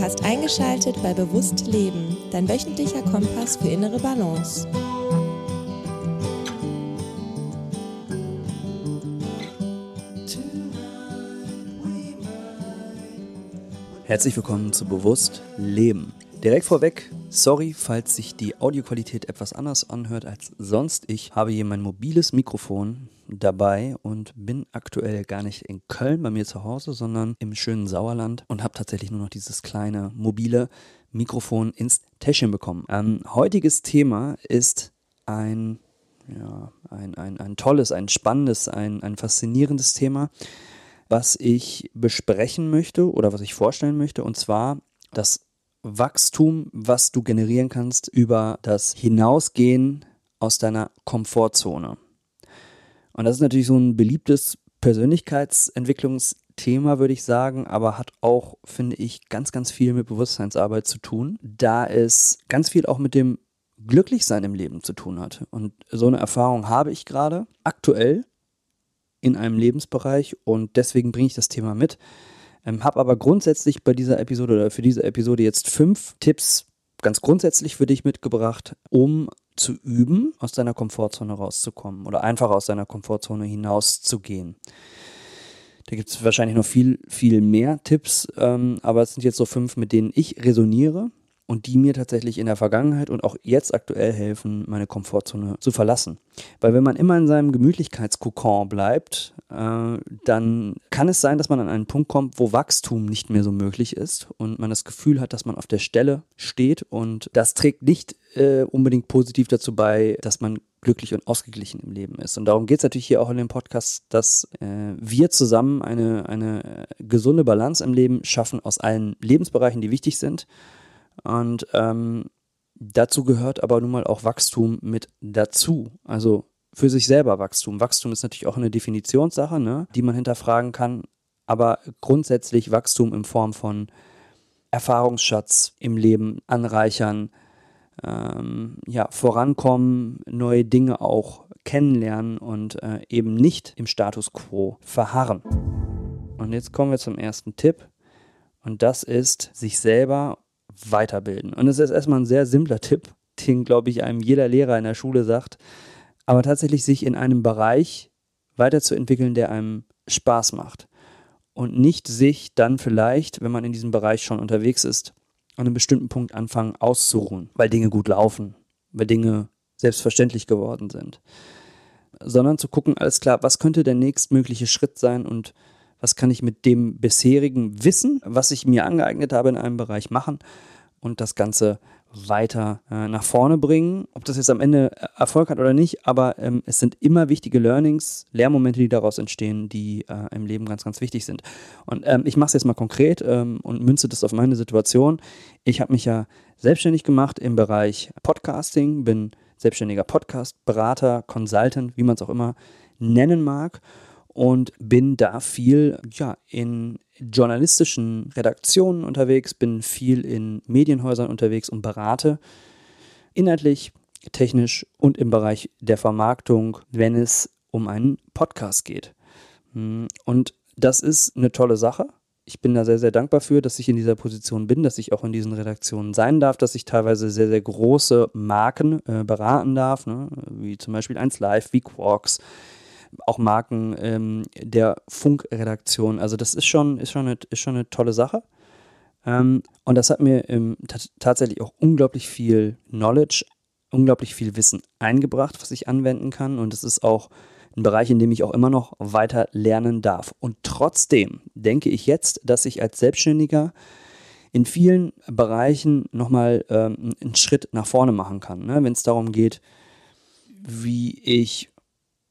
Du hast eingeschaltet bei Bewusst Leben, dein wöchentlicher Kompass für innere Balance. Herzlich willkommen zu Bewusst Leben. Direkt vorweg, sorry, falls sich die Audioqualität etwas anders anhört als sonst. Ich habe hier mein mobiles Mikrofon dabei und bin aktuell gar nicht in Köln bei mir zu Hause, sondern im schönen Sauerland und habe tatsächlich nur noch dieses kleine mobile Mikrofon ins Täschchen bekommen. Ähm, heutiges Thema ist ein, ja, ein, ein, ein tolles, ein spannendes, ein, ein faszinierendes Thema, was ich besprechen möchte oder was ich vorstellen möchte, und zwar das Wachstum, was du generieren kannst über das Hinausgehen aus deiner Komfortzone. Und das ist natürlich so ein beliebtes Persönlichkeitsentwicklungsthema, würde ich sagen, aber hat auch, finde ich, ganz, ganz viel mit Bewusstseinsarbeit zu tun, da es ganz viel auch mit dem Glücklichsein im Leben zu tun hat. Und so eine Erfahrung habe ich gerade aktuell in einem Lebensbereich und deswegen bringe ich das Thema mit. Ähm, habe aber grundsätzlich bei dieser Episode oder für diese Episode jetzt fünf Tipps ganz grundsätzlich für dich mitgebracht, um zu üben, aus deiner Komfortzone rauszukommen oder einfach aus deiner Komfortzone hinauszugehen. Da gibt es wahrscheinlich noch viel, viel mehr Tipps, ähm, aber es sind jetzt so fünf, mit denen ich resoniere und die mir tatsächlich in der Vergangenheit und auch jetzt aktuell helfen, meine Komfortzone zu verlassen. Weil wenn man immer in seinem Gemütlichkeitskokon bleibt, äh, dann kann es sein, dass man an einen Punkt kommt, wo Wachstum nicht mehr so möglich ist und man das Gefühl hat, dass man auf der Stelle steht und das trägt nicht äh, unbedingt positiv dazu bei, dass man glücklich und ausgeglichen im Leben ist. Und darum geht es natürlich hier auch in dem Podcast, dass äh, wir zusammen eine, eine gesunde Balance im Leben schaffen aus allen Lebensbereichen, die wichtig sind und ähm, dazu gehört aber nun mal auch Wachstum mit dazu. Also für sich selber Wachstum. Wachstum ist natürlich auch eine Definitionssache, ne, die man hinterfragen kann. Aber grundsätzlich Wachstum in Form von Erfahrungsschatz im Leben anreichern, ähm, ja, vorankommen, neue Dinge auch kennenlernen und äh, eben nicht im Status quo verharren. Und jetzt kommen wir zum ersten Tipp. Und das ist, sich selber weiterbilden. Und es ist erstmal ein sehr simpler Tipp, den, glaube ich, einem jeder Lehrer in der Schule sagt. Aber tatsächlich sich in einem Bereich weiterzuentwickeln, der einem Spaß macht. Und nicht sich dann vielleicht, wenn man in diesem Bereich schon unterwegs ist, an einem bestimmten Punkt anfangen auszuruhen, weil Dinge gut laufen, weil Dinge selbstverständlich geworden sind. Sondern zu gucken, alles klar, was könnte der nächstmögliche Schritt sein und was kann ich mit dem bisherigen Wissen, was ich mir angeeignet habe in einem Bereich machen und das Ganze weiter äh, nach vorne bringen. Ob das jetzt am Ende äh, Erfolg hat oder nicht, aber ähm, es sind immer wichtige Learnings, Lehrmomente, die daraus entstehen, die äh, im Leben ganz, ganz wichtig sind. Und ähm, ich mache es jetzt mal konkret ähm, und münze das auf meine Situation. Ich habe mich ja selbstständig gemacht im Bereich Podcasting, bin selbstständiger Podcast-Berater, Consultant, wie man es auch immer nennen mag und bin da viel ja, in journalistischen Redaktionen unterwegs, bin viel in Medienhäusern unterwegs und berate inhaltlich, technisch und im Bereich der Vermarktung, wenn es um einen Podcast geht. Hm, und das ist eine tolle Sache. Ich bin da sehr, sehr dankbar für, dass ich in dieser Position bin, dass ich auch in diesen Redaktionen sein darf, dass ich teilweise sehr, sehr große Marken äh, beraten darf, ne? wie zum Beispiel 1Live, wie Quarks, auch Marken ähm, der Funkredaktion. Also das ist schon, ist schon, eine, ist schon eine tolle Sache. Ähm, und das hat mir ähm, tatsächlich auch unglaublich viel Knowledge, unglaublich viel Wissen eingebracht, was ich anwenden kann. Und es ist auch ein Bereich, in dem ich auch immer noch weiter lernen darf. Und trotzdem denke ich jetzt, dass ich als Selbstständiger in vielen Bereichen nochmal ähm, einen Schritt nach vorne machen kann. Ne? Wenn es darum geht, wie ich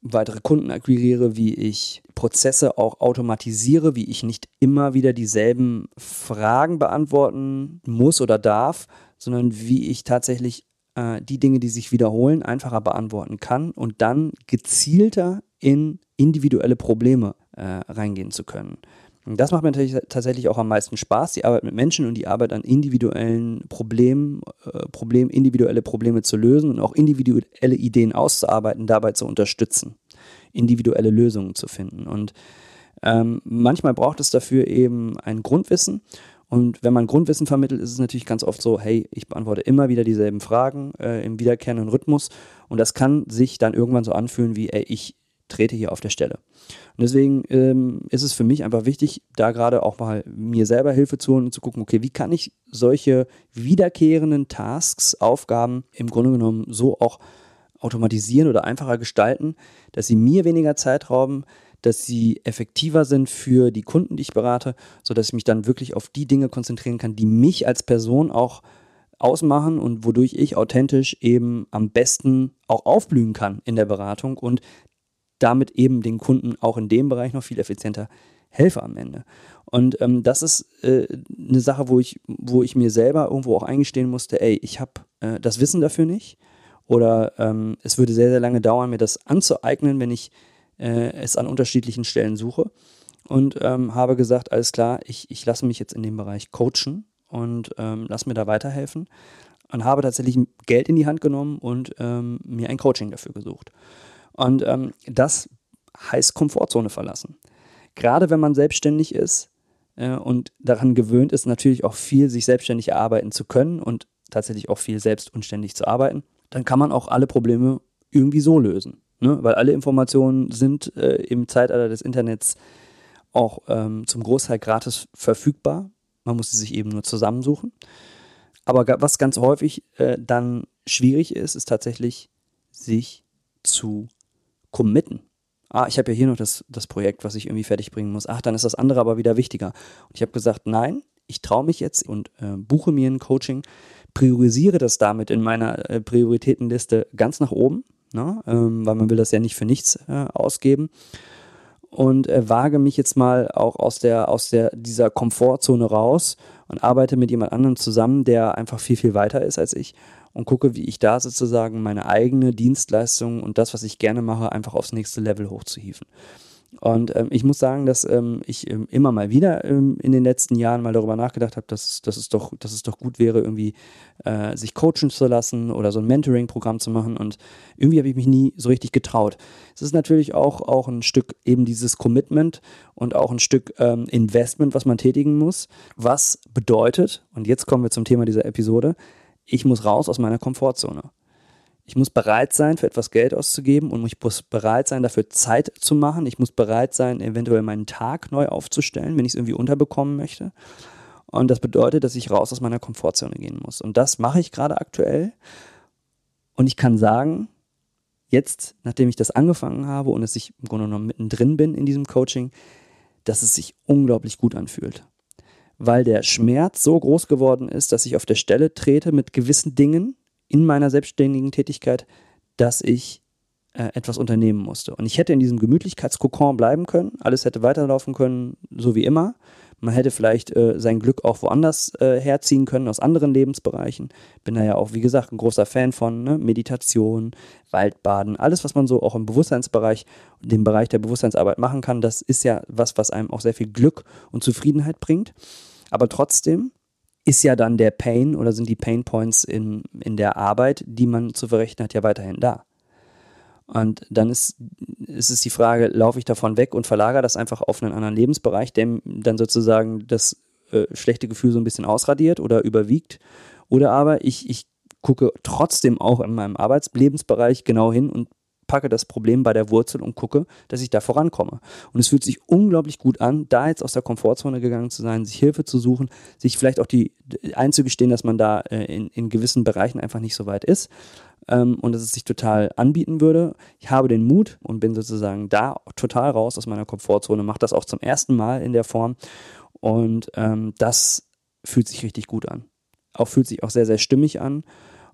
weitere Kunden akquiriere, wie ich Prozesse auch automatisiere, wie ich nicht immer wieder dieselben Fragen beantworten muss oder darf, sondern wie ich tatsächlich äh, die Dinge, die sich wiederholen, einfacher beantworten kann und dann gezielter in individuelle Probleme äh, reingehen zu können. Und das macht mir tatsächlich auch am meisten Spaß, die Arbeit mit Menschen und die Arbeit an individuellen Problemen, äh, Problem, individuelle Probleme zu lösen und auch individuelle Ideen auszuarbeiten, dabei zu unterstützen, individuelle Lösungen zu finden. Und ähm, manchmal braucht es dafür eben ein Grundwissen Und wenn man Grundwissen vermittelt, ist es natürlich ganz oft so, hey, ich beantworte immer wieder dieselben Fragen äh, im wiederkehrenden Rhythmus. Und das kann sich dann irgendwann so anfühlen wie, ey, ich trete hier auf der Stelle. Und deswegen ähm, ist es für mich einfach wichtig, da gerade auch mal mir selber Hilfe zu holen und zu gucken, okay, wie kann ich solche wiederkehrenden Tasks, Aufgaben im Grunde genommen so auch automatisieren oder einfacher gestalten, dass sie mir weniger Zeit rauben, dass sie effektiver sind für die Kunden, die ich berate, sodass ich mich dann wirklich auf die Dinge konzentrieren kann, die mich als Person auch ausmachen und wodurch ich authentisch eben am besten auch aufblühen kann in der Beratung und damit eben den Kunden auch in dem Bereich noch viel effizienter helfe am Ende. Und ähm, das ist äh, eine Sache, wo ich, wo ich mir selber irgendwo auch eingestehen musste, ey, ich habe äh, das Wissen dafür nicht. Oder ähm, es würde sehr, sehr lange dauern, mir das anzueignen, wenn ich äh, es an unterschiedlichen Stellen suche. Und ähm, habe gesagt, alles klar, ich, ich lasse mich jetzt in dem Bereich coachen und ähm, lass mir da weiterhelfen. Und habe tatsächlich Geld in die Hand genommen und ähm, mir ein Coaching dafür gesucht. Und ähm, das heißt Komfortzone verlassen. Gerade wenn man selbstständig ist äh, und daran gewöhnt ist, natürlich auch viel sich selbstständig erarbeiten zu können und tatsächlich auch viel selbst und zu arbeiten, dann kann man auch alle Probleme irgendwie so lösen. Ne? Weil alle Informationen sind äh, im Zeitalter des Internets auch ähm, zum Großteil gratis verfügbar. Man muss sie sich eben nur zusammensuchen. Aber was ganz häufig äh, dann schwierig ist, ist tatsächlich, sich zu committen. Ah, ich habe ja hier noch das, das Projekt, was ich irgendwie fertig bringen muss. Ach, dann ist das andere aber wieder wichtiger. Und ich habe gesagt, nein, ich traue mich jetzt und äh, buche mir ein Coaching, priorisiere das damit in meiner äh, Prioritätenliste ganz nach oben, ne? ähm, weil man will das ja nicht für nichts äh, ausgeben. Und äh, wage mich jetzt mal auch aus der, aus der, dieser Komfortzone raus und arbeite mit jemand anderem zusammen, der einfach viel, viel weiter ist als ich und gucke, wie ich da sozusagen meine eigene Dienstleistung und das, was ich gerne mache, einfach aufs nächste Level hochzuhieven. Und ähm, ich muss sagen, dass ähm, ich ähm, immer mal wieder ähm, in den letzten Jahren mal darüber nachgedacht habe, dass, dass, es doch, dass es doch gut wäre, irgendwie äh, sich coachen zu lassen oder so ein Mentoring-Programm zu machen. Und irgendwie habe ich mich nie so richtig getraut. Es ist natürlich auch, auch ein Stück eben dieses Commitment und auch ein Stück ähm, Investment, was man tätigen muss. Was bedeutet, und jetzt kommen wir zum Thema dieser Episode, ich muss raus aus meiner Komfortzone. Ich muss bereit sein, für etwas Geld auszugeben und ich muss bereit sein, dafür Zeit zu machen. Ich muss bereit sein, eventuell meinen Tag neu aufzustellen, wenn ich es irgendwie unterbekommen möchte. Und das bedeutet, dass ich raus aus meiner Komfortzone gehen muss. Und das mache ich gerade aktuell. Und ich kann sagen, jetzt, nachdem ich das angefangen habe und dass ich im Grunde genommen mittendrin bin in diesem Coaching, dass es sich unglaublich gut anfühlt. Weil der Schmerz so groß geworden ist, dass ich auf der Stelle trete mit gewissen Dingen, in meiner selbstständigen Tätigkeit, dass ich äh, etwas unternehmen musste. Und ich hätte in diesem Gemütlichkeitskokon bleiben können, alles hätte weiterlaufen können, so wie immer. Man hätte vielleicht äh, sein Glück auch woanders äh, herziehen können, aus anderen Lebensbereichen. Bin da ja auch, wie gesagt, ein großer Fan von ne? Meditation, Waldbaden, alles, was man so auch im Bewusstseinsbereich, dem Bereich der Bewusstseinsarbeit machen kann, das ist ja was, was einem auch sehr viel Glück und Zufriedenheit bringt. Aber trotzdem ist ja dann der Pain oder sind die Pain Points in, in der Arbeit, die man zu verrichten hat, ja weiterhin da. Und dann ist, ist es die Frage, laufe ich davon weg und verlagere das einfach auf einen anderen Lebensbereich, der dann sozusagen das äh, schlechte Gefühl so ein bisschen ausradiert oder überwiegt. Oder aber ich, ich gucke trotzdem auch in meinem Arbeitslebensbereich genau hin und packe das Problem bei der Wurzel und gucke, dass ich da vorankomme. Und es fühlt sich unglaublich gut an, da jetzt aus der Komfortzone gegangen zu sein, sich Hilfe zu suchen, sich vielleicht auch die einzugestehen, dass man da äh, in, in gewissen Bereichen einfach nicht so weit ist ähm, und dass es sich total anbieten würde. Ich habe den Mut und bin sozusagen da total raus aus meiner Komfortzone, mache das auch zum ersten Mal in der Form und ähm, das fühlt sich richtig gut an. Auch fühlt sich auch sehr, sehr stimmig an.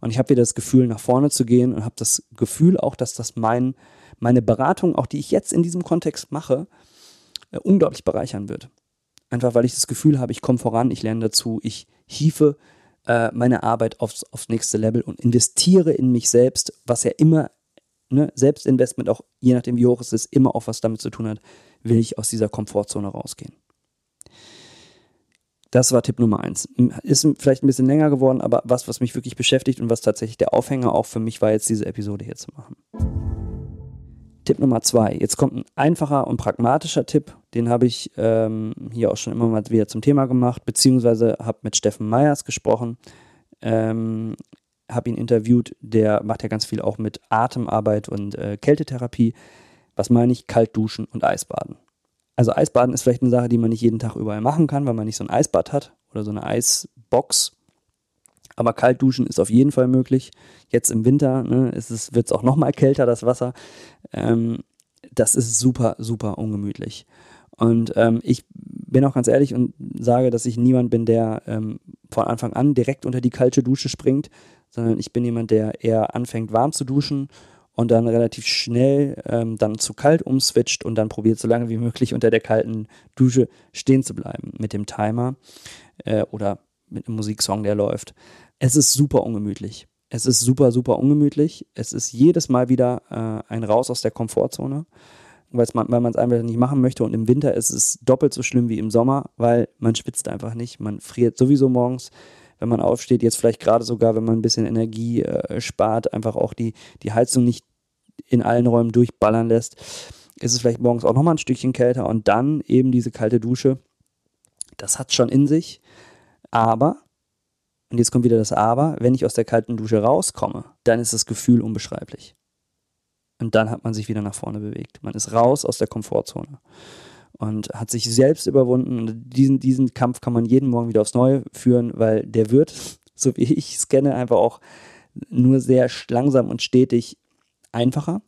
Und ich habe wieder das Gefühl, nach vorne zu gehen und habe das Gefühl auch, dass das mein, meine Beratung, auch die ich jetzt in diesem Kontext mache, äh, unglaublich bereichern wird. Einfach weil ich das Gefühl habe, ich komme voran, ich lerne dazu, ich hiefe äh, meine Arbeit aufs, aufs nächste Level und investiere in mich selbst, was ja immer, ne, Selbstinvestment auch, je nachdem wie hoch es ist, immer auch was damit zu tun hat, will ich aus dieser Komfortzone rausgehen. Das war Tipp Nummer eins. Ist vielleicht ein bisschen länger geworden, aber was, was mich wirklich beschäftigt und was tatsächlich der Aufhänger auch für mich war, jetzt diese Episode hier zu machen. Tipp Nummer zwei. Jetzt kommt ein einfacher und pragmatischer Tipp. Den habe ich ähm, hier auch schon immer mal wieder zum Thema gemacht, beziehungsweise habe mit Steffen Meyers gesprochen. Ähm, habe ihn interviewt. Der macht ja ganz viel auch mit Atemarbeit und äh, Kältetherapie. Was meine ich? Kalt duschen und Eisbaden. Also Eisbaden ist vielleicht eine Sache, die man nicht jeden Tag überall machen kann, weil man nicht so ein Eisbad hat oder so eine Eisbox. Aber kalt duschen ist auf jeden Fall möglich. Jetzt im Winter ne, wird es auch noch mal kälter, das Wasser. Ähm, das ist super, super ungemütlich. Und ähm, ich bin auch ganz ehrlich und sage, dass ich niemand bin, der ähm, von Anfang an direkt unter die kalte Dusche springt, sondern ich bin jemand, der eher anfängt warm zu duschen und dann relativ schnell ähm, dann zu kalt umswitcht und dann probiert so lange wie möglich unter der kalten Dusche stehen zu bleiben mit dem Timer äh, oder mit einem Musiksong, der läuft. Es ist super ungemütlich. Es ist super, super ungemütlich. Es ist jedes Mal wieder äh, ein Raus aus der Komfortzone, weil man es einfach nicht machen möchte. Und im Winter ist es doppelt so schlimm wie im Sommer, weil man schwitzt einfach nicht. Man friert sowieso morgens, wenn man aufsteht. Jetzt vielleicht gerade sogar, wenn man ein bisschen Energie äh, spart, einfach auch die, die Heizung nicht in allen Räumen durchballern lässt. Ist es vielleicht morgens auch nochmal ein Stückchen kälter und dann eben diese kalte Dusche. Das hat schon in sich. Aber und jetzt kommt wieder das Aber, wenn ich aus der kalten Dusche rauskomme, dann ist das Gefühl unbeschreiblich. Und dann hat man sich wieder nach vorne bewegt. Man ist raus aus der Komfortzone und hat sich selbst überwunden. Und diesen, diesen Kampf kann man jeden Morgen wieder aufs Neue führen, weil der wird, so wie ich es kenne, einfach auch nur sehr langsam und stetig einfacher.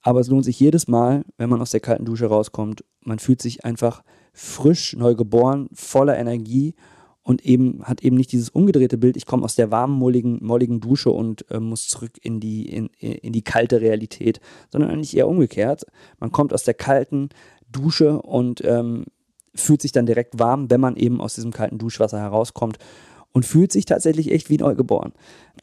Aber es lohnt sich jedes Mal, wenn man aus der kalten Dusche rauskommt. Man fühlt sich einfach frisch, neu geboren, voller Energie und eben hat eben nicht dieses umgedrehte Bild, ich komme aus der warmen, molligen, molligen Dusche und äh, muss zurück in die, in, in die kalte Realität, sondern eigentlich eher umgekehrt. Man kommt aus der kalten Dusche und ähm, fühlt sich dann direkt warm, wenn man eben aus diesem kalten Duschwasser herauskommt und fühlt sich tatsächlich echt wie neugeboren.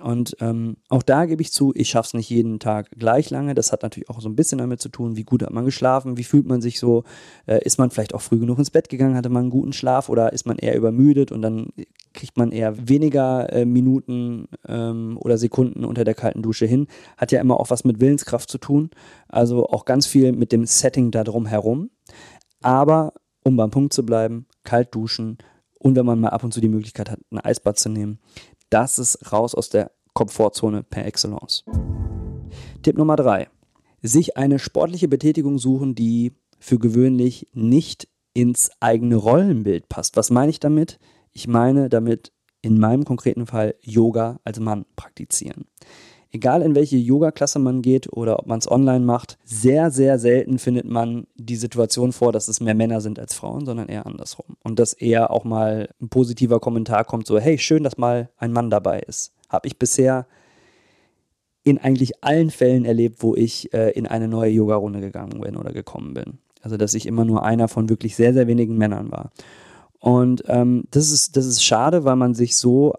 Und ähm, auch da gebe ich zu, ich schaffe es nicht jeden Tag gleich lange. Das hat natürlich auch so ein bisschen damit zu tun, wie gut hat man geschlafen, wie fühlt man sich so, äh, ist man vielleicht auch früh genug ins Bett gegangen, hatte man einen guten Schlaf oder ist man eher übermüdet und dann kriegt man eher weniger äh, Minuten ähm, oder Sekunden unter der kalten Dusche hin. Hat ja immer auch was mit Willenskraft zu tun. Also auch ganz viel mit dem Setting da drum herum. Aber um beim Punkt zu bleiben, kalt duschen, und wenn man mal ab und zu die Möglichkeit hat, ein Eisbad zu nehmen, das ist raus aus der Komfortzone per Excellence. Tipp Nummer drei: Sich eine sportliche Betätigung suchen, die für gewöhnlich nicht ins eigene Rollenbild passt. Was meine ich damit? Ich meine damit in meinem konkreten Fall Yoga als Mann praktizieren egal in welche Yoga-Klasse man geht oder ob man es online macht, sehr, sehr selten findet man die Situation vor, dass es mehr Männer sind als Frauen, sondern eher andersrum. Und dass eher auch mal ein positiver Kommentar kommt, so, hey, schön, dass mal ein Mann dabei ist. Habe ich bisher in eigentlich allen Fällen erlebt, wo ich äh, in eine neue Yoga-Runde gegangen bin oder gekommen bin. Also, dass ich immer nur einer von wirklich sehr, sehr wenigen Männern war. Und ähm, das, ist, das ist schade, weil man sich so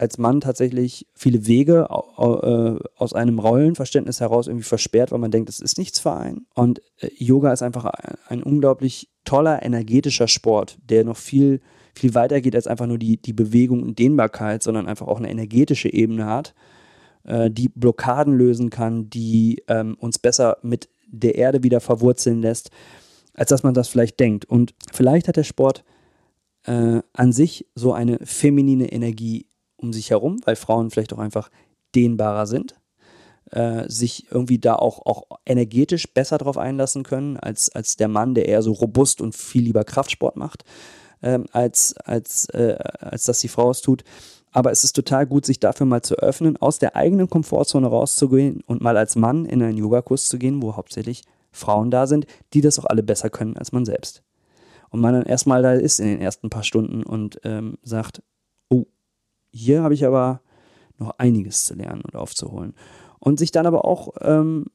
als Mann tatsächlich viele Wege äh, aus einem Rollenverständnis heraus irgendwie versperrt, weil man denkt, es ist nichts für einen. Und äh, Yoga ist einfach ein, unglaublich toller, energetischer Sport, der noch viel, viel weiter geht als einfach nur die, die Bewegung und Dehnbarkeit, sondern einfach auch eine energetische Ebene hat, äh, die Blockaden lösen kann, die ähm, uns besser mit der Erde wieder verwurzeln lässt, als dass man das vielleicht denkt. Und vielleicht hat der Sport an sich so eine feminine Energie um sich herum, weil Frauen vielleicht auch einfach dehnbarer sind, äh, sich irgendwie da auch, auch energetisch besser drauf einlassen können als, als der Mann, der eher so robust und viel lieber Kraftsport macht, ähm, als, als, äh, als dass die Frau es tut. Aber es ist total gut, sich dafür mal zu öffnen, aus der eigenen Komfortzone rauszugehen und mal als Mann in einen Yogakurs zu gehen, wo hauptsächlich Frauen da sind, die das auch alle besser können als man selbst. Und man dann erstmal da ist in den ersten paar Stunden und ähm, sagt, hier habe ich aber noch einiges zu lernen und aufzuholen. Und sich dann aber auch ähm,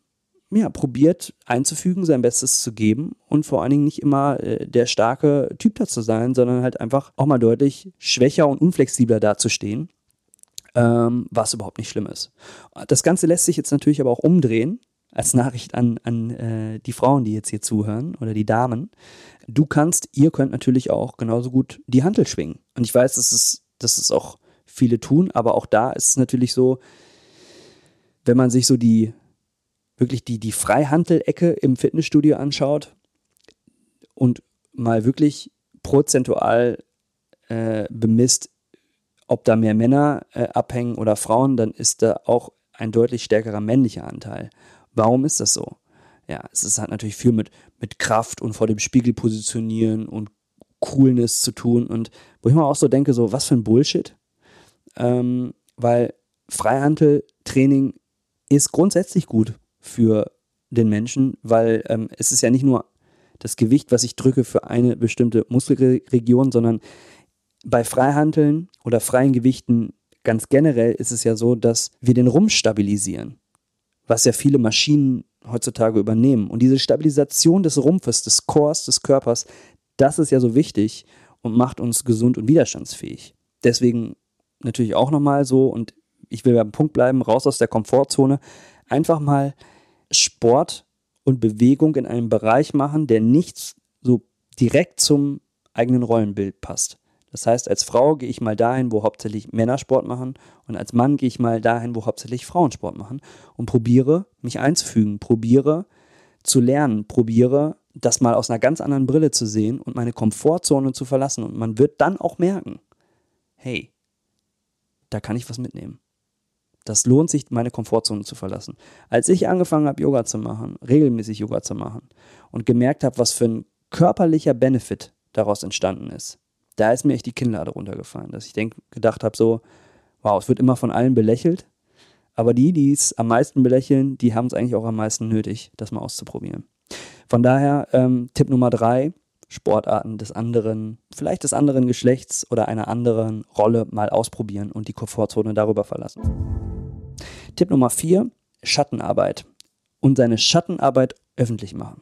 ja, probiert einzufügen, sein Bestes zu geben und vor allen Dingen nicht immer äh, der starke Typ da zu sein, sondern halt einfach auch mal deutlich schwächer und unflexibler dazustehen, ähm, was überhaupt nicht schlimm ist. Das Ganze lässt sich jetzt natürlich aber auch umdrehen, als Nachricht an, an äh, die Frauen, die jetzt hier zuhören oder die Damen. Du kannst, ihr könnt natürlich auch genauso gut die Handel schwingen. Und ich weiß, das ist, das ist auch viele tun, aber auch da ist es natürlich so, wenn man sich so die wirklich die, die Freihandelecke im Fitnessstudio anschaut und mal wirklich prozentual äh, bemisst, ob da mehr Männer äh, abhängen oder Frauen, dann ist da auch ein deutlich stärkerer männlicher Anteil. Warum ist das so? Ja, es ist halt natürlich viel mit, mit Kraft und vor dem Spiegel positionieren und Coolness zu tun und wo ich mir auch so denke, so was für ein Bullshit. Ähm, weil Freihandeltraining ist grundsätzlich gut für den Menschen, weil ähm, es ist ja nicht nur das Gewicht, was ich drücke für eine bestimmte Muskelregion, sondern bei Freihandeln oder freien Gewichten ganz generell ist es ja so, dass wir den Rumpf stabilisieren, was ja viele Maschinen heutzutage übernehmen. Und diese Stabilisation des Rumpfes, des Chors, des Körpers, das ist ja so wichtig und macht uns gesund und widerstandsfähig. Deswegen natürlich auch nochmal so, und ich will beim Punkt bleiben, raus aus der Komfortzone, einfach mal Sport und Bewegung in einem Bereich machen, der nicht so direkt zum eigenen Rollenbild passt. Das heißt, als Frau gehe ich mal dahin, wo hauptsächlich Männer Sport machen und als Mann gehe ich mal dahin, wo hauptsächlich Frauen Sport machen und probiere mich einzufügen, probiere zu lernen, probiere das mal aus einer ganz anderen Brille zu sehen und meine Komfortzone zu verlassen und man wird dann auch merken, hey, da kann ich was mitnehmen. Das lohnt sich, meine Komfortzone zu verlassen. Als ich angefangen habe, Yoga zu machen, regelmäßig Yoga zu machen und gemerkt habe, was für ein körperlicher Benefit daraus entstanden ist, da ist mir echt die Kinnlade runtergefallen, dass ich denk, gedacht habe, so, wow, es wird immer von allen belächelt, aber die, die es am meisten belächeln, die haben es eigentlich auch am meisten nötig, das mal auszuprobieren. Von daher, ähm, Tipp Nummer drei, Sportarten des anderen, vielleicht des anderen Geschlechts oder einer anderen Rolle mal ausprobieren und die Komfortzone darüber verlassen. Tipp Nummer vier, Schattenarbeit. Und seine Schattenarbeit öffentlich machen.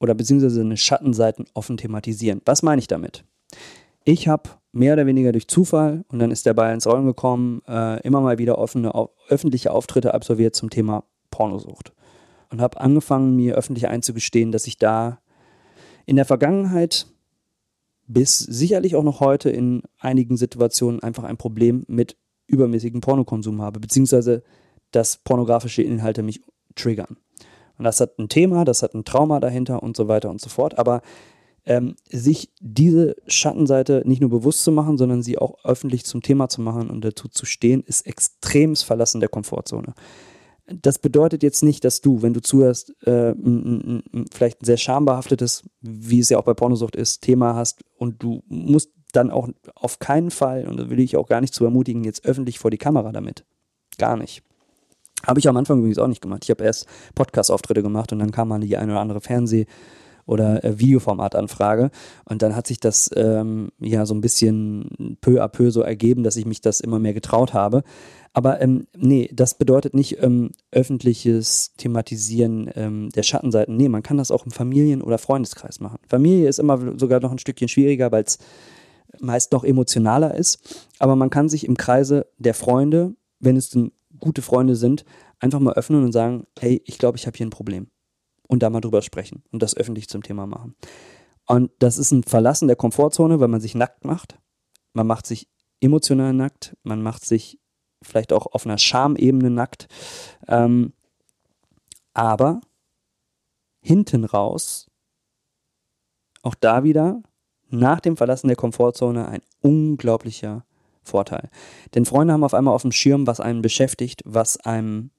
Oder beziehungsweise seine Schattenseiten offen thematisieren. Was meine ich damit? Ich habe mehr oder weniger durch Zufall, und dann ist der Ball ins Rollen gekommen, äh, immer mal wieder offene, öffentliche Auftritte absolviert zum Thema Pornosucht. Und habe angefangen, mir öffentlich einzugestehen, dass ich da in der Vergangenheit bis sicherlich auch noch heute in einigen Situationen einfach ein Problem mit übermäßigen Pornokonsum habe, beziehungsweise dass pornografische Inhalte mich triggern. Und das hat ein Thema, das hat ein Trauma dahinter und so weiter und so fort. Aber ähm, sich diese Schattenseite nicht nur bewusst zu machen, sondern sie auch öffentlich zum Thema zu machen und dazu zu stehen, ist extremes Verlassen der Komfortzone. Das bedeutet jetzt nicht, dass du, wenn du zuhörst, äh, vielleicht ein sehr schambehaftetes, wie es ja auch bei Pornosucht ist, Thema hast und du musst dann auch auf keinen Fall, und da will ich auch gar nicht zu ermutigen, jetzt öffentlich vor die Kamera damit. Gar nicht. Habe ich am Anfang übrigens auch nicht gemacht. Ich habe erst Podcast-Auftritte gemacht und dann kam mal die eine oder andere Fernseh- oder äh, Videoformatanfrage. Und dann hat sich das ähm, ja so ein bisschen peu à peu so ergeben, dass ich mich das immer mehr getraut habe. Aber ähm, nee, das bedeutet nicht ähm, öffentliches Thematisieren ähm, der Schattenseiten. Nee, man kann das auch im Familien- oder Freundeskreis machen. Familie ist immer sogar noch ein Stückchen schwieriger, weil es meist noch emotionaler ist. Aber man kann sich im Kreise der Freunde, wenn es denn gute Freunde sind, einfach mal öffnen und sagen, hey, ich glaube, ich habe hier ein Problem und da mal drüber sprechen und das öffentlich zum Thema machen. Und das ist ein Verlassen der Komfortzone, weil man sich nackt macht. Man macht sich emotional nackt, man macht sich vielleicht auch auf einer Schamebene nackt. Ähm, aber hinten raus, auch da wieder, nach dem Verlassen der Komfortzone ein unglaublicher Vorteil. Denn Freunde haben auf einmal auf dem Schirm, was einen beschäftigt, was einem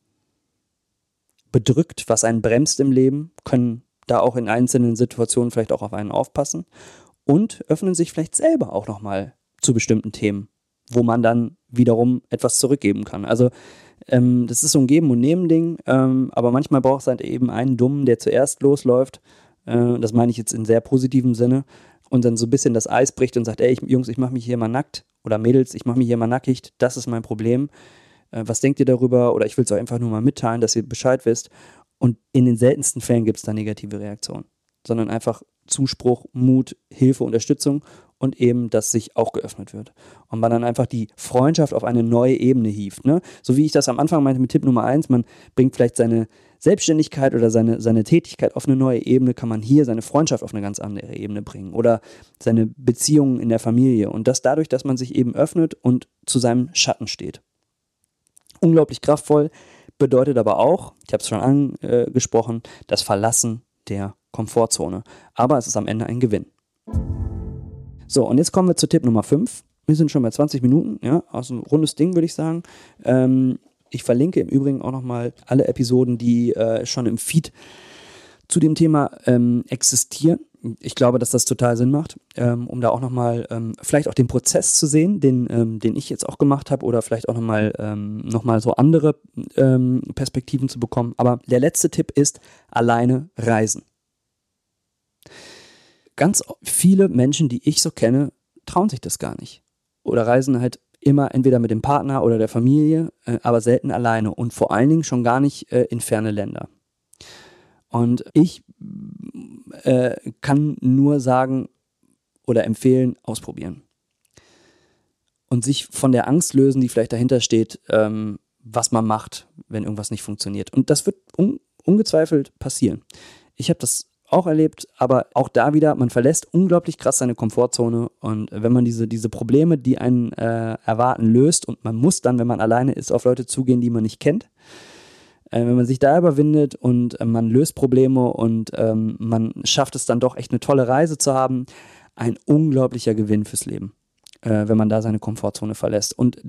bedrückt, was einen bremst im Leben, können da auch in einzelnen Situationen vielleicht auch auf einen aufpassen und öffnen sich vielleicht selber auch nochmal zu bestimmten Themen, wo man dann wiederum etwas zurückgeben kann. Also ähm, das ist so ein Geben- und Nehmen-Ding, ähm, aber manchmal braucht es halt eben einen Dummen, der zuerst losläuft. Äh, das meine ich jetzt in sehr positivem Sinne und dann so ein bisschen das Eis bricht und sagt, ey, ich, Jungs, ich mache mich hier mal nackt oder Mädels, ich mache mich hier mal nackig, das ist mein Problem. Äh, was denkt ihr darüber? Oder ich will es euch einfach nur mal mitteilen, dass ihr Bescheid wisst. Und in den seltensten Fällen gibt es da negative Reaktionen, sondern einfach Zuspruch, Mut, Hilfe, Unterstützung und eben, dass sich auch geöffnet wird. Und man dann einfach die Freundschaft auf eine neue Ebene hieft. Ne? So wie ich das am Anfang meinte mit Tipp Nummer eins, man bringt vielleicht seine Selbstständigkeit oder seine, seine Tätigkeit auf eine neue Ebene, kann man hier seine Freundschaft auf eine ganz andere Ebene bringen oder seine Beziehungen in der Familie. Und das dadurch, dass man sich eben öffnet und zu seinem Schatten steht unglaublich kraftvoll, bedeutet aber auch, ich habe es schon angesprochen, das Verlassen der Komfortzone. Aber es ist am Ende ein Gewinn. So, und jetzt kommen wir zu Tipp Nummer 5. Wir sind schon bei 20 Minuten, ja, also ein rundes Ding, würde ich sagen. Ähm, ich verlinke im Übrigen auch nochmal alle Episoden, die äh, schon im Feed zu dem Thema ähm, existieren. Ich glaube, dass das total Sinn macht, ähm, um da auch nochmal ähm, vielleicht auch den Prozess zu sehen, den, ähm, den ich jetzt auch gemacht habe oder vielleicht auch nochmal ähm, noch so andere ähm, Perspektiven zu bekommen. Aber der letzte Tipp ist alleine reisen. Ganz viele Menschen, die ich so kenne, trauen sich das gar nicht. Oder reisen halt immer entweder mit dem Partner oder der Familie, äh, aber selten alleine und vor allen Dingen schon gar nicht äh, in ferne Länder. Und ich äh, kann nur sagen oder empfehlen, ausprobieren. Und sich von der Angst lösen, die vielleicht dahinter steht, ähm, was man macht, wenn irgendwas nicht funktioniert. Und das wird un ungezweifelt passieren. Ich habe das auch erlebt, aber auch da wieder, man verlässt unglaublich krass seine Komfortzone und wenn man diese, diese Probleme, die einen äh, erwarten, löst und man muss dann, wenn man alleine ist, auf Leute zugehen, die man nicht kennt, äh, wenn man sich da überwindet und äh, man löst Probleme und ähm, man schafft es dann doch echt eine tolle Reise zu haben, ein unglaublicher Gewinn fürs Leben, äh, wenn man da seine Komfortzone verlässt. Und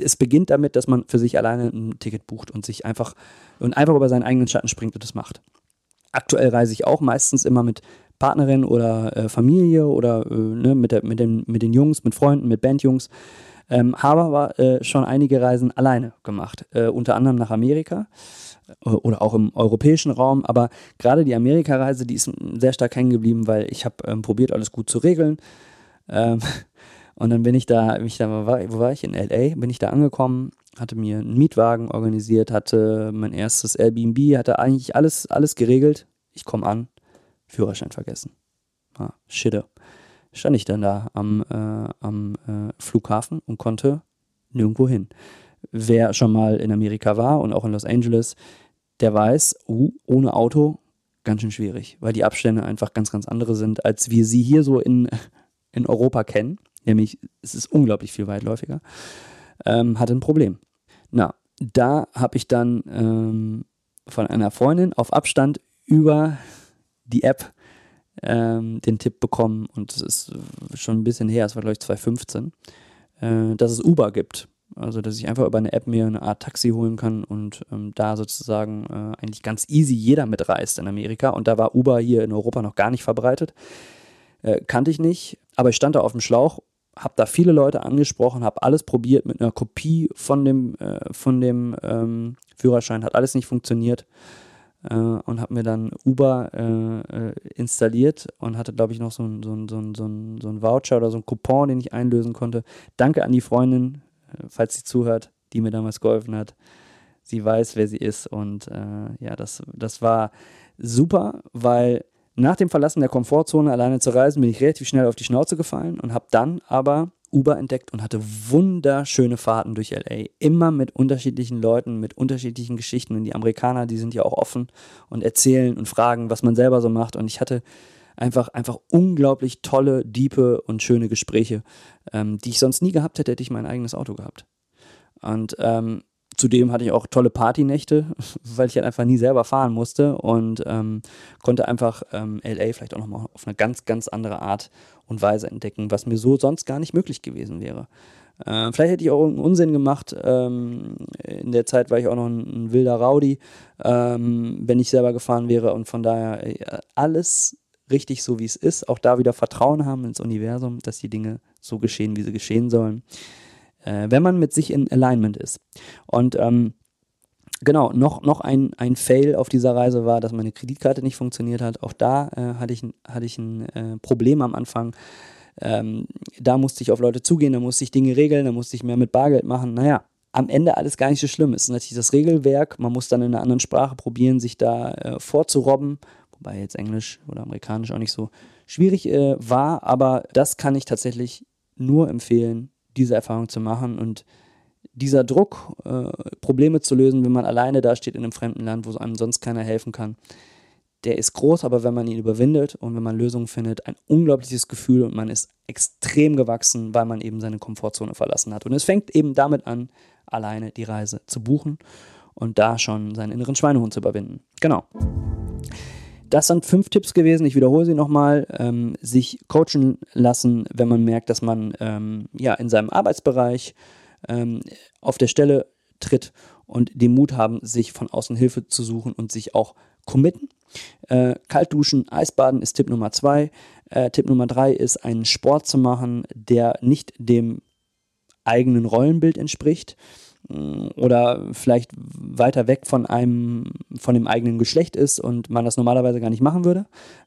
es beginnt damit, dass man für sich alleine ein Ticket bucht und sich einfach und einfach über seinen eigenen Schatten springt und das macht. Aktuell reise ich auch meistens immer mit Partnerin oder äh, Familie oder äh, ne, mit, der, mit, den, mit den Jungs, mit Freunden, mit Bandjungs. Ähm, aber äh, schon einige Reisen alleine gemacht, äh, unter anderem nach Amerika äh, oder auch im europäischen Raum. Aber gerade die Amerika-Reise, die ist sehr stark hängen geblieben, weil ich habe ähm, probiert, alles gut zu regeln. Ähm, und dann bin ich da, bin ich da wo, war, wo war ich? In LA, bin ich da angekommen, hatte mir einen Mietwagen organisiert, hatte mein erstes Airbnb, hatte eigentlich alles, alles geregelt. Ich komme an, Führerschein vergessen. Ah, Schitte stand ich dann da am, äh, am äh, Flughafen und konnte nirgendwo hin. Wer schon mal in Amerika war und auch in Los Angeles, der weiß, uh, ohne Auto ganz schön schwierig, weil die Abstände einfach ganz, ganz andere sind, als wir sie hier so in, in Europa kennen. Nämlich, es ist unglaublich viel weitläufiger. Ähm, hatte ein Problem. Na, da habe ich dann ähm, von einer Freundin auf Abstand über die App ähm, den Tipp bekommen, und das ist schon ein bisschen her, es war glaube ich 2015, äh, dass es Uber gibt. Also, dass ich einfach über eine App mir eine Art Taxi holen kann und ähm, da sozusagen äh, eigentlich ganz easy jeder mitreist in Amerika. Und da war Uber hier in Europa noch gar nicht verbreitet. Äh, kannte ich nicht, aber ich stand da auf dem Schlauch, habe da viele Leute angesprochen, habe alles probiert mit einer Kopie von dem, äh, von dem ähm, Führerschein, hat alles nicht funktioniert äh, und habe mir dann Uber äh, äh, installiert und hatte, glaube ich, noch so einen so so ein, so ein, so ein Voucher oder so ein Coupon, den ich einlösen konnte. Danke an die Freundin, äh, falls sie zuhört, die mir damals geholfen hat. Sie weiß, wer sie ist und äh, ja, das, das war super, weil nach dem Verlassen der Komfortzone alleine zu reisen, bin ich relativ schnell auf die Schnauze gefallen und habe dann aber Uber entdeckt und hatte wunderschöne Fahrten durch LA. Immer mit unterschiedlichen Leuten, mit unterschiedlichen Geschichten. Und die Amerikaner, die sind ja auch offen und erzählen und fragen, was man selber so macht. Und ich hatte einfach, einfach unglaublich tolle, diepe und schöne Gespräche, ähm, die ich sonst nie gehabt hätte, hätte ich mein eigenes Auto gehabt. Und ähm, zudem hatte ich auch tolle Partynächte, weil ich halt einfach nie selber fahren musste und ähm, konnte einfach ähm, LA vielleicht auch nochmal auf eine ganz, ganz andere Art und Weise entdecken, was mir so sonst gar nicht möglich gewesen wäre. Äh, vielleicht hätte ich auch irgendeinen Unsinn gemacht. Ähm, in der Zeit war ich auch noch ein, ein wilder Rowdy, ähm, wenn ich selber gefahren wäre. Und von daher äh, alles richtig so, wie es ist. Auch da wieder Vertrauen haben ins Universum, dass die Dinge so geschehen, wie sie geschehen sollen äh, wenn man mit sich in Alignment ist. Und ähm, genau, noch, noch ein, ein Fail auf dieser Reise war, dass meine Kreditkarte nicht funktioniert hat. Auch da äh, hatte ich, hatte ich ein äh, Problem am Anfang. Ähm, da musste ich auf Leute zugehen, da musste ich Dinge regeln, da musste ich mehr mit Bargeld machen. Naja, am Ende alles gar nicht so schlimm. Es ist natürlich das Regelwerk. Man muss dann in einer anderen Sprache probieren, sich da äh, vorzurobben. Wobei jetzt Englisch oder Amerikanisch auch nicht so schwierig äh, war. Aber das kann ich tatsächlich nur empfehlen, diese Erfahrung zu machen und dieser Druck, äh, Probleme zu lösen, wenn man alleine da steht in einem fremden Land, wo einem sonst keiner helfen kann, der ist groß, aber wenn man ihn überwindet und wenn man Lösungen findet, ein unglaubliches Gefühl und man ist extrem gewachsen, weil man eben seine Komfortzone verlassen hat. Und es fängt eben damit an, alleine die Reise zu buchen und da schon seinen inneren Schweinehund zu überwinden. Genau. Das sind fünf Tipps gewesen. Ich wiederhole sie nochmal. Ähm, sich coachen lassen, wenn man merkt, dass man ähm, ja, in seinem Arbeitsbereich ähm, auf der Stelle tritt und den Mut haben, sich von außen Hilfe zu suchen und sich auch committen. Äh, kalt duschen, Eisbaden ist Tipp Nummer zwei. Äh, Tipp Nummer drei ist, einen Sport zu machen, der nicht dem eigenen Rollenbild entspricht oder vielleicht weiter weg von einem, von dem eigenen Geschlecht ist und man das normalerweise gar nicht machen würde.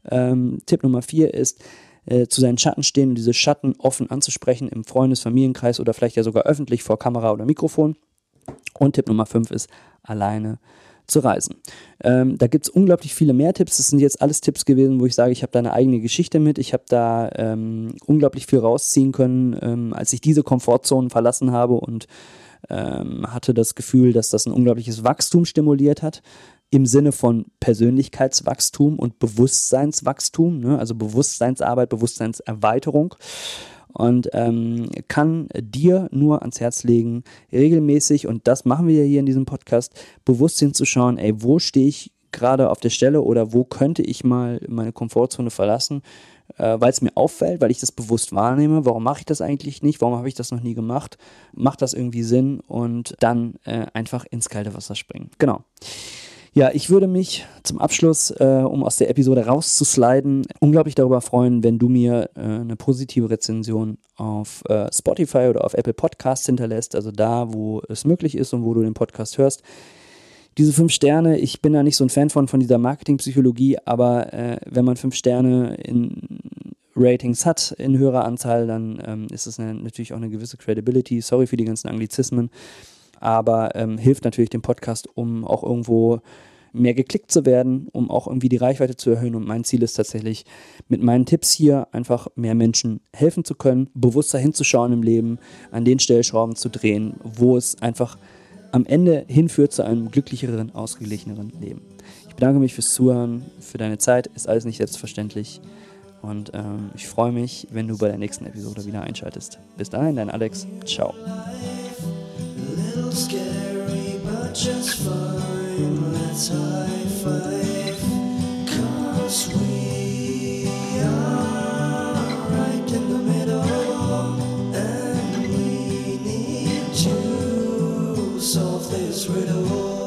Ähm, Tipp Nummer vier ist, äh, zu seinen Schatten stehen und diese Schatten offen anzusprechen im Freundes-, Familienkreis oder vielleicht ja sogar öffentlich vor Kamera oder Mikrofon. Und Tipp Nummer fünf ist, alleine zu reisen. Ähm, da gibt es unglaublich viele mehr Tipps. Das sind jetzt alles Tipps gewesen, wo ich sage, ich habe da eine eigene Geschichte mit. Ich habe da ähm, unglaublich viel rausziehen können, ähm, als ich diese Komfortzonen verlassen habe und ähm, hatte das Gefühl, dass das ein unglaubliches Wachstum stimuliert hat. Im Sinne von Persönlichkeitswachstum und Bewusstseinswachstum, ne? also Bewusstseinsarbeit, Bewusstseinserweiterung und ähm, kann dir nur ans Herz legen, regelmäßig, und das machen wir ja hier in diesem Podcast, bewusst hinzuschauen, ey, wo stehe ich gerade auf der Stelle oder wo könnte ich mal meine Komfortzone verlassen, äh, weil es mir auffällt, weil ich das bewusst wahrnehme. Warum mache ich das eigentlich nicht? Warum habe ich das noch nie gemacht? Macht das irgendwie Sinn? Und dann äh, einfach ins kalte Wasser springen. Genau. Ja, ich würde mich zum Abschluss, äh, um aus der Episode rauszusliden, unglaublich darüber freuen, wenn du mir äh, eine positive Rezension auf äh, Spotify oder auf Apple Podcasts hinterlässt, also da, wo es möglich ist und wo du den Podcast hörst. Diese fünf Sterne, ich bin da nicht so ein Fan von, von dieser Marketingpsychologie, aber äh, wenn man fünf Sterne in Ratings hat in höherer Anzahl, dann ähm, ist es natürlich auch eine gewisse Credibility. Sorry für die ganzen Anglizismen aber ähm, hilft natürlich dem Podcast, um auch irgendwo mehr geklickt zu werden, um auch irgendwie die Reichweite zu erhöhen. Und mein Ziel ist tatsächlich, mit meinen Tipps hier einfach mehr Menschen helfen zu können, bewusster hinzuschauen im Leben, an den Stellschrauben zu drehen, wo es einfach am Ende hinführt zu einem glücklicheren, ausgeglicheneren Leben. Ich bedanke mich fürs Zuhören, für deine Zeit, ist alles nicht selbstverständlich. Und ähm, ich freue mich, wenn du bei der nächsten Episode wieder einschaltest. Bis dahin, dein Alex. Ciao. just fine. Let's high five. Cause we this riddle.